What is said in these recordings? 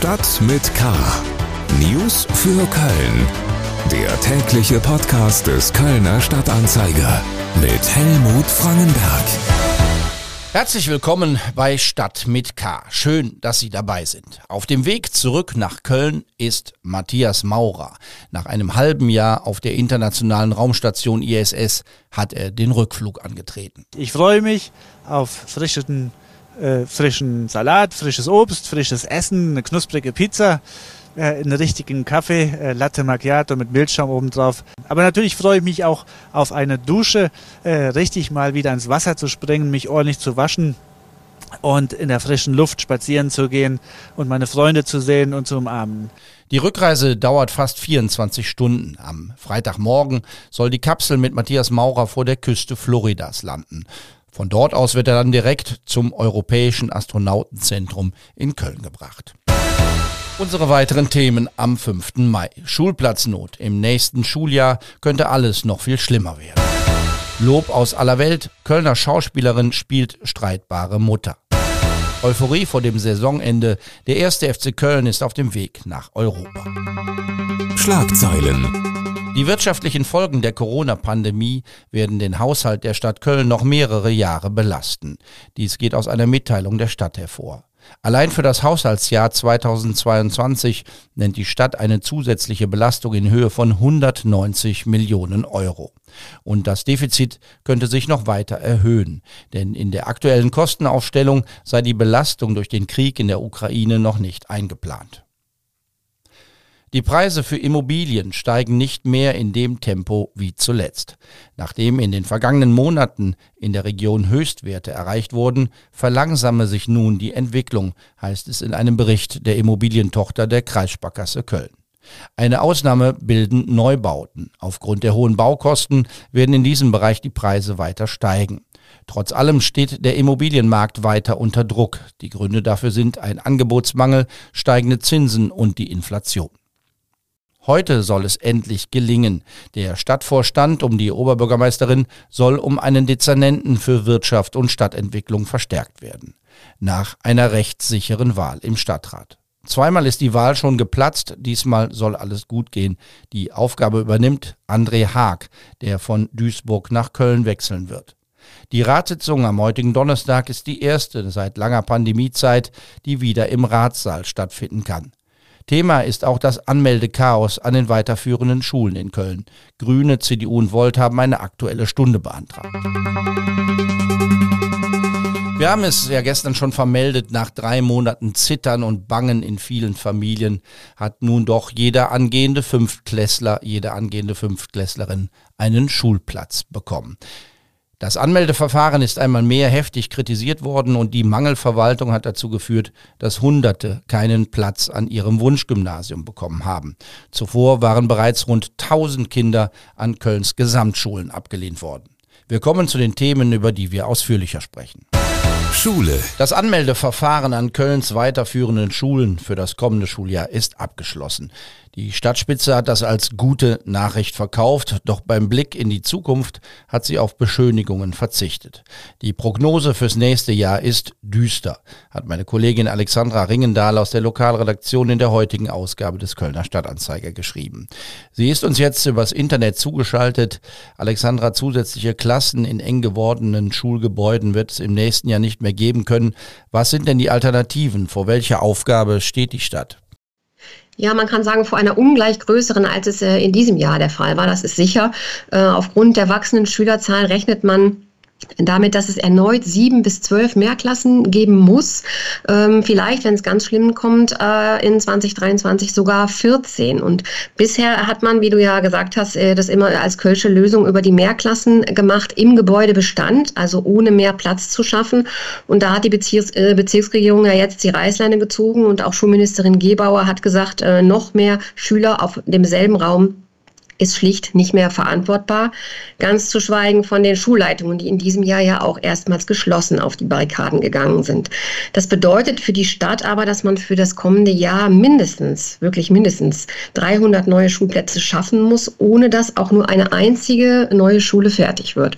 Stadt mit K. News für Köln. Der tägliche Podcast des Kölner Stadtanzeiger mit Helmut Frangenberg. Herzlich willkommen bei Stadt mit K. Schön, dass Sie dabei sind. Auf dem Weg zurück nach Köln ist Matthias Maurer. Nach einem halben Jahr auf der internationalen Raumstation ISS hat er den Rückflug angetreten. Ich freue mich auf frischen, äh, frischen Salat, frisches Obst, frisches Essen, eine knusprige Pizza äh, einen richtigen Kaffee, äh, Latte Macchiato mit Milchschaum obendrauf. Aber natürlich freue ich mich auch auf eine Dusche, äh, richtig mal wieder ins Wasser zu springen, mich ordentlich zu waschen und in der frischen Luft spazieren zu gehen und meine Freunde zu sehen und zu umarmen. Die Rückreise dauert fast 24 Stunden. Am Freitagmorgen soll die Kapsel mit Matthias Maurer vor der Küste Floridas landen. Von dort aus wird er dann direkt zum Europäischen Astronautenzentrum in Köln gebracht. Unsere weiteren Themen am 5. Mai. Schulplatznot. Im nächsten Schuljahr könnte alles noch viel schlimmer werden. Lob aus aller Welt. Kölner Schauspielerin spielt streitbare Mutter. Euphorie vor dem Saisonende. Der erste FC Köln ist auf dem Weg nach Europa. Schlagzeilen. Die wirtschaftlichen Folgen der Corona-Pandemie werden den Haushalt der Stadt Köln noch mehrere Jahre belasten. Dies geht aus einer Mitteilung der Stadt hervor. Allein für das Haushaltsjahr 2022 nennt die Stadt eine zusätzliche Belastung in Höhe von 190 Millionen Euro. Und das Defizit könnte sich noch weiter erhöhen, denn in der aktuellen Kostenaufstellung sei die Belastung durch den Krieg in der Ukraine noch nicht eingeplant. Die Preise für Immobilien steigen nicht mehr in dem Tempo wie zuletzt. Nachdem in den vergangenen Monaten in der Region Höchstwerte erreicht wurden, verlangsame sich nun die Entwicklung, heißt es in einem Bericht der Immobilientochter der Kreissparkasse Köln. Eine Ausnahme bilden Neubauten. Aufgrund der hohen Baukosten werden in diesem Bereich die Preise weiter steigen. Trotz allem steht der Immobilienmarkt weiter unter Druck. Die Gründe dafür sind ein Angebotsmangel, steigende Zinsen und die Inflation. Heute soll es endlich gelingen. Der Stadtvorstand um die Oberbürgermeisterin soll um einen Dezernenten für Wirtschaft und Stadtentwicklung verstärkt werden. Nach einer rechtssicheren Wahl im Stadtrat. Zweimal ist die Wahl schon geplatzt, diesmal soll alles gut gehen. Die Aufgabe übernimmt André Haag, der von Duisburg nach Köln wechseln wird. Die Ratssitzung am heutigen Donnerstag ist die erste seit langer Pandemiezeit, die wieder im Ratssaal stattfinden kann. Thema ist auch das Anmeldechaos an den weiterführenden Schulen in Köln. Grüne, CDU und Volt haben eine aktuelle Stunde beantragt. Wir haben es ja gestern schon vermeldet, nach drei Monaten Zittern und Bangen in vielen Familien hat nun doch jeder angehende Fünftklässler, jede angehende Fünftklässlerin einen Schulplatz bekommen. Das Anmeldeverfahren ist einmal mehr heftig kritisiert worden und die Mangelverwaltung hat dazu geführt, dass Hunderte keinen Platz an ihrem Wunschgymnasium bekommen haben. Zuvor waren bereits rund 1000 Kinder an Kölns Gesamtschulen abgelehnt worden. Wir kommen zu den Themen, über die wir ausführlicher sprechen. Schule. Das Anmeldeverfahren an Kölns weiterführenden Schulen für das kommende Schuljahr ist abgeschlossen. Die Stadtspitze hat das als gute Nachricht verkauft, doch beim Blick in die Zukunft hat sie auf Beschönigungen verzichtet. Die Prognose fürs nächste Jahr ist düster, hat meine Kollegin Alexandra Ringendahl aus der Lokalredaktion in der heutigen Ausgabe des Kölner Stadtanzeiger geschrieben. Sie ist uns jetzt übers Internet zugeschaltet. Alexandra, zusätzliche Klassen in eng gewordenen Schulgebäuden wird es im nächsten Jahr nicht mehr geben können. Was sind denn die Alternativen? Vor welcher Aufgabe steht die Stadt? Ja, man kann sagen, vor einer ungleich größeren, als es äh, in diesem Jahr der Fall war. Das ist sicher. Äh, aufgrund der wachsenden Schülerzahlen rechnet man damit, dass es erneut sieben bis zwölf Mehrklassen geben muss. Ähm, vielleicht, wenn es ganz schlimm kommt, äh, in 2023 sogar 14. Und bisher hat man, wie du ja gesagt hast, äh, das immer als Kölsche Lösung über die Mehrklassen gemacht im Gebäudebestand, also ohne mehr Platz zu schaffen. Und da hat die Bezirks äh, Bezirksregierung ja jetzt die Reißleine gezogen und auch Schulministerin Gebauer hat gesagt, äh, noch mehr Schüler auf demselben Raum ist schlicht nicht mehr verantwortbar. Ganz zu schweigen von den Schulleitungen, die in diesem Jahr ja auch erstmals geschlossen auf die Barrikaden gegangen sind. Das bedeutet für die Stadt aber, dass man für das kommende Jahr mindestens, wirklich mindestens 300 neue Schulplätze schaffen muss, ohne dass auch nur eine einzige neue Schule fertig wird.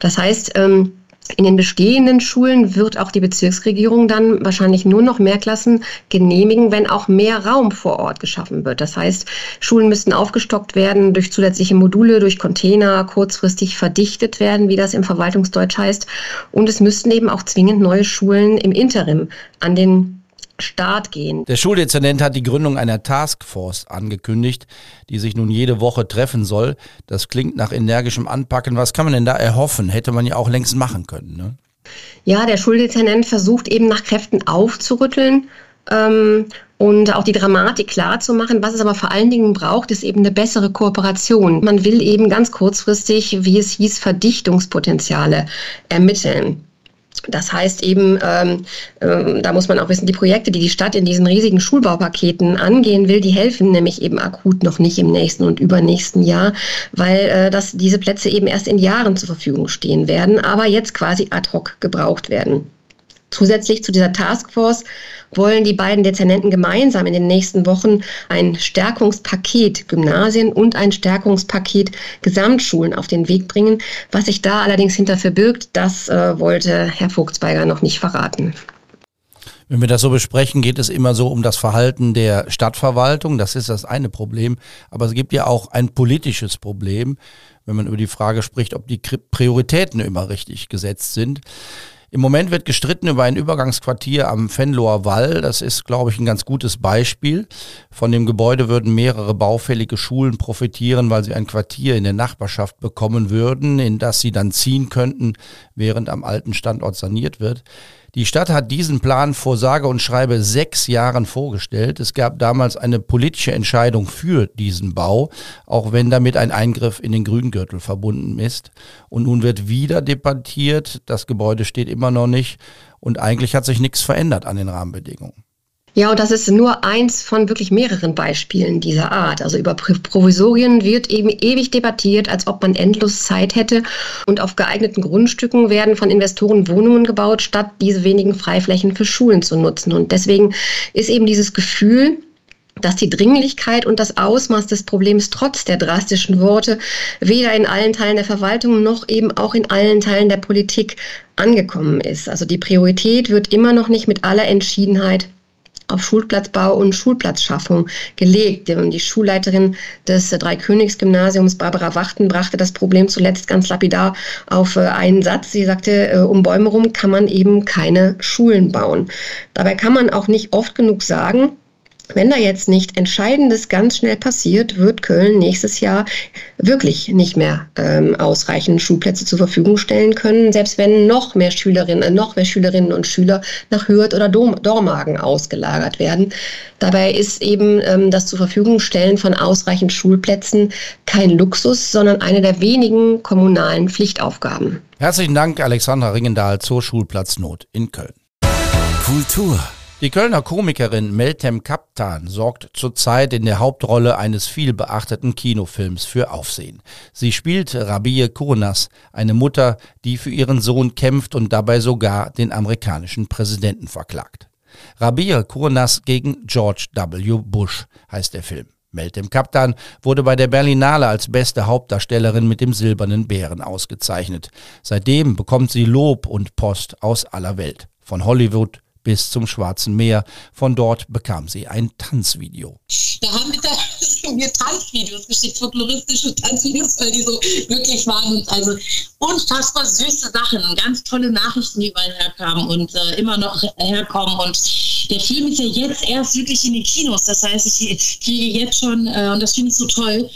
Das heißt, ähm, In den bestehenden Schulen wird auch die Bezirksregierung dann wahrscheinlich nur noch mehr Klassen genehmigen, wenn auch mehr Raum vor Ort geschaffen wird. Das heißt, Schulen müssten aufgestockt werden durch zusätzliche Module, durch Container, kurzfristig verdichtet werden, wie das im Verwaltungsdeutsch heißt. Und es müssten eben auch zwingend neue Schulen im Interim an den Start gehen. Der Schuldezernent hat die Gründung einer Taskforce angekündigt, die sich nun jede Woche treffen soll. Das klingt nach energischem Anpacken. Was kann man denn da erhoffen? Hätte man ja auch längst machen können. Ne? Ja, der Schuldezernent versucht eben nach Kräften aufzurütteln. Ähm, und auch die Dramatik klar zu machen. Was es aber vor allen Dingen braucht, ist eben eine bessere Kooperation. Man will eben ganz kurzfristig, wie es hieß, Verdichtungspotenziale ermitteln. Das heißt eben, ähm, äh, da muss man auch wissen, die Projekte, die die Stadt in diesen riesigen Schulbaupaketen angehen will, die helfen nämlich eben akut noch nicht im nächsten und übernächsten Jahr, weil äh, das, diese Plätze eben erst in Jahren zur Verfügung stehen werden, aber jetzt quasi ad hoc gebraucht werden. Zusätzlich zu dieser Taskforce wollen die beiden Dezernenten gemeinsam in den nächsten Wochen ein Stärkungspaket Gymnasien und ein Stärkungspaket Gesamtschulen auf den Weg bringen. Was sich da allerdings hinter verbirgt, das äh, wollte Herr Vogtsberger noch nicht verraten. Wenn wir das so besprechen, geht es immer so um das Verhalten der Stadtverwaltung. Das ist das eine Problem. Aber es gibt ja auch ein politisches Problem, wenn man über die Frage spricht, ob die Prioritäten immer richtig gesetzt sind. Im Moment wird gestritten über ein Übergangsquartier am Fenloher Wall. Das ist, glaube ich, ein ganz gutes Beispiel. Von dem Gebäude würden mehrere baufällige Schulen profitieren, weil sie ein Quartier in der Nachbarschaft bekommen würden, in das sie dann ziehen könnten, während am alten Standort saniert wird. Die Stadt hat diesen Plan vor sage und schreibe sechs Jahren vorgestellt. Es gab damals eine politische Entscheidung für diesen Bau, auch wenn damit ein Eingriff in den Grüngürtel verbunden ist. Und nun wird wieder debattiert. Das Gebäude steht immer noch nicht. Und eigentlich hat sich nichts verändert an den Rahmenbedingungen. Ja, und das ist nur eins von wirklich mehreren Beispielen dieser Art. Also über Provisorien wird eben ewig debattiert, als ob man endlos Zeit hätte. Und auf geeigneten Grundstücken werden von Investoren Wohnungen gebaut, statt diese wenigen Freiflächen für Schulen zu nutzen. Und deswegen ist eben dieses Gefühl, dass die Dringlichkeit und das Ausmaß des Problems trotz der drastischen Worte weder in allen Teilen der Verwaltung noch eben auch in allen Teilen der Politik angekommen ist. Also die Priorität wird immer noch nicht mit aller Entschiedenheit auf Schulplatzbau und Schulplatzschaffung gelegt. Die Schulleiterin des Dreikönigsgymnasiums, Barbara Wachten, brachte das Problem zuletzt ganz lapidar auf äh, einen Satz. Sie sagte, äh, um Bäume rum kann man eben keine Schulen bauen. Dabei kann man auch nicht oft genug sagen, wenn da jetzt nicht Entscheidendes ganz schnell passiert, wird Köln nächstes Jahr wirklich nicht mehr ähm, ausreichend Schulplätze zur Verfügung stellen können, selbst wenn noch mehr Schülerinnen, äh, noch mehr Schülerinnen und Schüler nach Hürth oder Dom Dormagen ausgelagert werden. Dabei ist eben ähm, das zur Verfügung stellen von ausreichend Schulplätzen kein Luxus, sondern eine der wenigen kommunalen Pflichtaufgaben. Herzlichen Dank, Alexandra Ringendahl zur Schulplatznot in Köln. Kultur die Kölner Komikerin Meltem Kaptan sorgt zurzeit in der Hauptrolle eines vielbeachteten Kinofilms für Aufsehen. Sie spielt Rabie Kurnas, eine Mutter, die für ihren Sohn kämpft und dabei sogar den amerikanischen Präsidenten verklagt. Rabie Kurnas gegen George W. Bush heißt der Film. Meltem Kaptan wurde bei der Berlinale als beste Hauptdarstellerin mit dem Silbernen Bären ausgezeichnet. Seitdem bekommt sie Lob und Post aus aller Welt. Von Hollywood bis zum Schwarzen Meer. Von dort bekam sie ein Tanzvideo. Da haben wir mir Tanzvideos geschickt, folkloristische Tanzvideos, weil die so wirklich waren. Also unfassbar süße Sachen, ganz tolle Nachrichten, die überall herkamen und äh, immer noch herkommen. Und der Film ist ja jetzt erst wirklich in den Kinos. Das heißt, ich kriege jetzt schon, äh, und das finde ich so toll,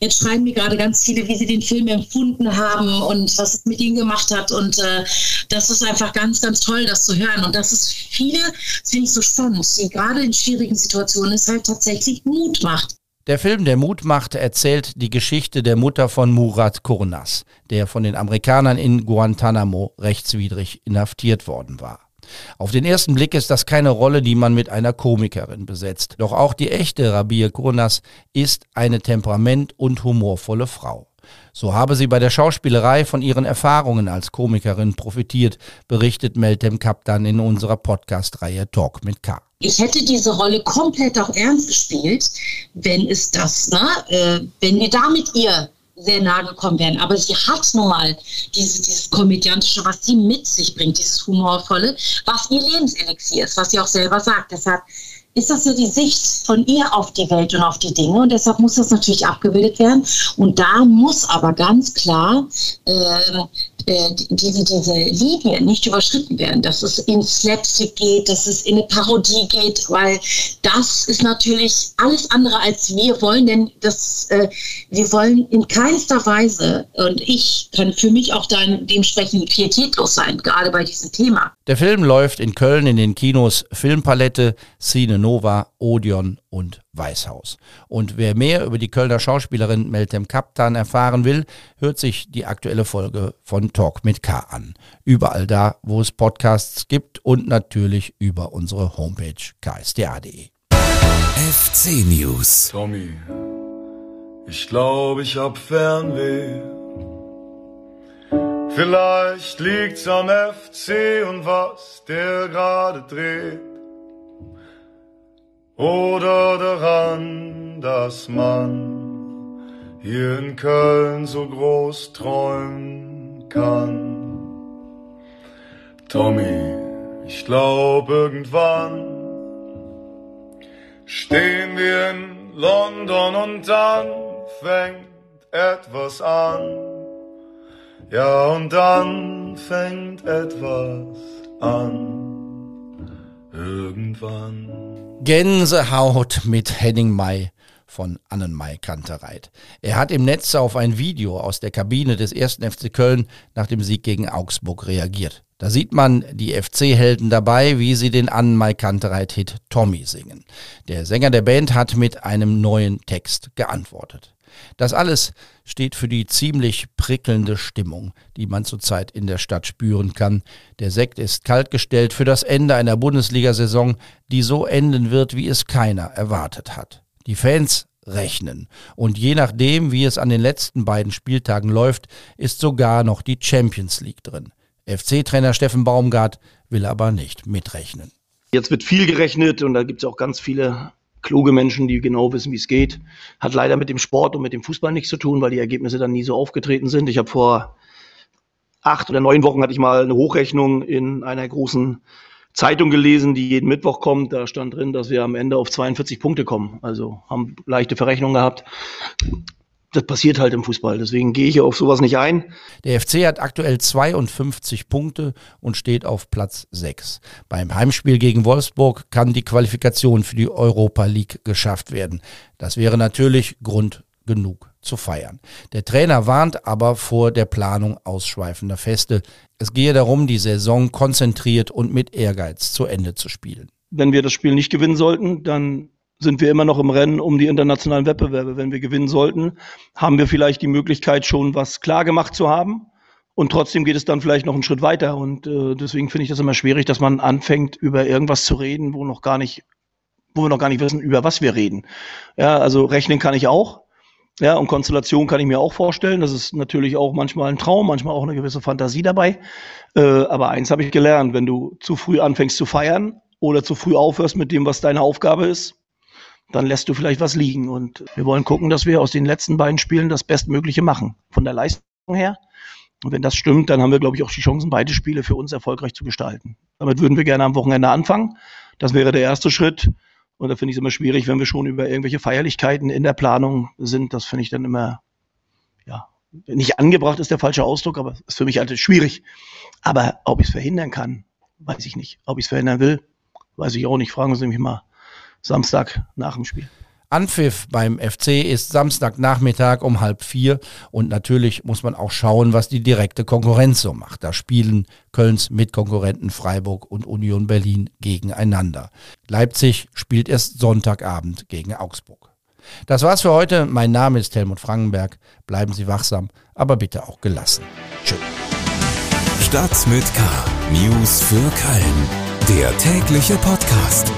jetzt schreiben mir gerade ganz viele, wie sie den Film empfunden haben und was es mit ihnen gemacht hat. Und äh, das ist einfach ganz, ganz toll, das zu hören. Und das ist viele, finde ich so spannend, die gerade in schwierigen Situationen es halt tatsächlich Mut macht. Der Film Der Mut macht erzählt die Geschichte der Mutter von Murat Kurnas, der von den Amerikanern in Guantanamo rechtswidrig inhaftiert worden war. Auf den ersten Blick ist das keine Rolle, die man mit einer Komikerin besetzt. Doch auch die echte Rabia Kurnas ist eine temperament- und humorvolle Frau. So habe sie bei der Schauspielerei von ihren Erfahrungen als Komikerin profitiert, berichtet Meltem Kaptan in unserer Podcast-Reihe Talk mit K. Ich hätte diese Rolle komplett auch ernst gespielt, wenn es das, ne, äh, wenn wir da mit ihr sehr nahe gekommen wären. Aber sie hat nun mal dieses, dieses Komödiantische, was sie mit sich bringt, dieses Humorvolle, was ihr Lebenselixier ist, was sie auch selber sagt. Deshalb ist das ja die Sicht von ihr auf die Welt und auf die Dinge. Und deshalb muss das natürlich abgebildet werden. Und da muss aber ganz klar äh, äh, diese, diese Linie nicht überschritten werden, dass es in Slapstick geht, dass es in eine Parodie geht, weil das ist natürlich alles andere als wir wollen, denn das, äh, wir wollen in keinster Weise, und ich kann für mich auch dann dementsprechend pietätlos sein, gerade bei diesem Thema. Der Film läuft in Köln in den Kinos Filmpalette, Cine Nova, Odeon und Weißhaus. Und wer mehr über die Kölner Schauspielerin Meltem Kaptan erfahren will, hört sich die aktuelle Folge von Talk mit K an. Überall da, wo es Podcasts gibt und natürlich über unsere Homepage ksda.de. FC News. Tommy, ich glaube, ich hab Fernweh. Vielleicht liegt's am FC und was der gerade dreht. Oder daran, dass man hier in Köln so groß träumen kann. Tommy, ich glaub irgendwann stehen wir in London und dann fängt etwas an. Ja, und dann fängt etwas an. Irgendwann. Gänsehaut mit Henning May von Annenmai Kantereit. Er hat im Netz auf ein Video aus der Kabine des 1. FC Köln nach dem Sieg gegen Augsburg reagiert. Da sieht man die FC-Helden dabei, wie sie den Annenmai Kantereit-Hit Tommy singen. Der Sänger der Band hat mit einem neuen Text geantwortet. Das alles steht für die ziemlich prickelnde Stimmung, die man zurzeit in der Stadt spüren kann. Der Sekt ist kaltgestellt für das Ende einer Bundesliga-Saison, die so enden wird, wie es keiner erwartet hat. Die Fans rechnen. Und je nachdem, wie es an den letzten beiden Spieltagen läuft, ist sogar noch die Champions League drin. FC-Trainer Steffen Baumgart will aber nicht mitrechnen. Jetzt wird viel gerechnet und da gibt es auch ganz viele kluge Menschen, die genau wissen, wie es geht. Hat leider mit dem Sport und mit dem Fußball nichts zu tun, weil die Ergebnisse dann nie so aufgetreten sind. Ich habe vor acht oder neun Wochen hatte ich mal eine Hochrechnung in einer großen Zeitung gelesen, die jeden Mittwoch kommt. Da stand drin, dass wir am Ende auf 42 Punkte kommen. Also haben leichte Verrechnungen gehabt das passiert halt im Fußball. Deswegen gehe ich auf sowas nicht ein. Der FC hat aktuell 52 Punkte und steht auf Platz 6. Beim Heimspiel gegen Wolfsburg kann die Qualifikation für die Europa League geschafft werden. Das wäre natürlich Grund genug zu feiern. Der Trainer warnt aber vor der Planung ausschweifender Feste. Es gehe darum, die Saison konzentriert und mit Ehrgeiz zu Ende zu spielen. Wenn wir das Spiel nicht gewinnen sollten, dann sind wir immer noch im Rennen um die internationalen Wettbewerbe. Wenn wir gewinnen sollten, haben wir vielleicht die Möglichkeit, schon was klar gemacht zu haben. Und trotzdem geht es dann vielleicht noch einen Schritt weiter. Und äh, deswegen finde ich das immer schwierig, dass man anfängt, über irgendwas zu reden, wo noch gar nicht, wo wir noch gar nicht wissen, über was wir reden. Ja, also rechnen kann ich auch. Ja, und Konstellation kann ich mir auch vorstellen. Das ist natürlich auch manchmal ein Traum, manchmal auch eine gewisse Fantasie dabei. Äh, aber eins habe ich gelernt, wenn du zu früh anfängst zu feiern oder zu früh aufhörst mit dem, was deine Aufgabe ist, dann lässt du vielleicht was liegen. Und wir wollen gucken, dass wir aus den letzten beiden Spielen das Bestmögliche machen. Von der Leistung her. Und wenn das stimmt, dann haben wir, glaube ich, auch die Chancen, beide Spiele für uns erfolgreich zu gestalten. Damit würden wir gerne am Wochenende anfangen. Das wäre der erste Schritt. Und da finde ich es immer schwierig, wenn wir schon über irgendwelche Feierlichkeiten in der Planung sind. Das finde ich dann immer, ja, nicht angebracht ist der falsche Ausdruck, aber ist für mich halt schwierig. Aber ob ich es verhindern kann, weiß ich nicht. Ob ich es verhindern will, weiß ich auch nicht. Fragen Sie mich mal Samstag nach dem Spiel. Anpfiff beim FC ist Samstagnachmittag um halb vier und natürlich muss man auch schauen, was die direkte Konkurrenz so macht. Da spielen Kölns Mitkonkurrenten Freiburg und Union Berlin gegeneinander. Leipzig spielt erst Sonntagabend gegen Augsburg. Das war's für heute. Mein Name ist Helmut Frankenberg. Bleiben Sie wachsam, aber bitte auch gelassen. Tschüss. Stadt mit K. News für Köln. Der tägliche Podcast.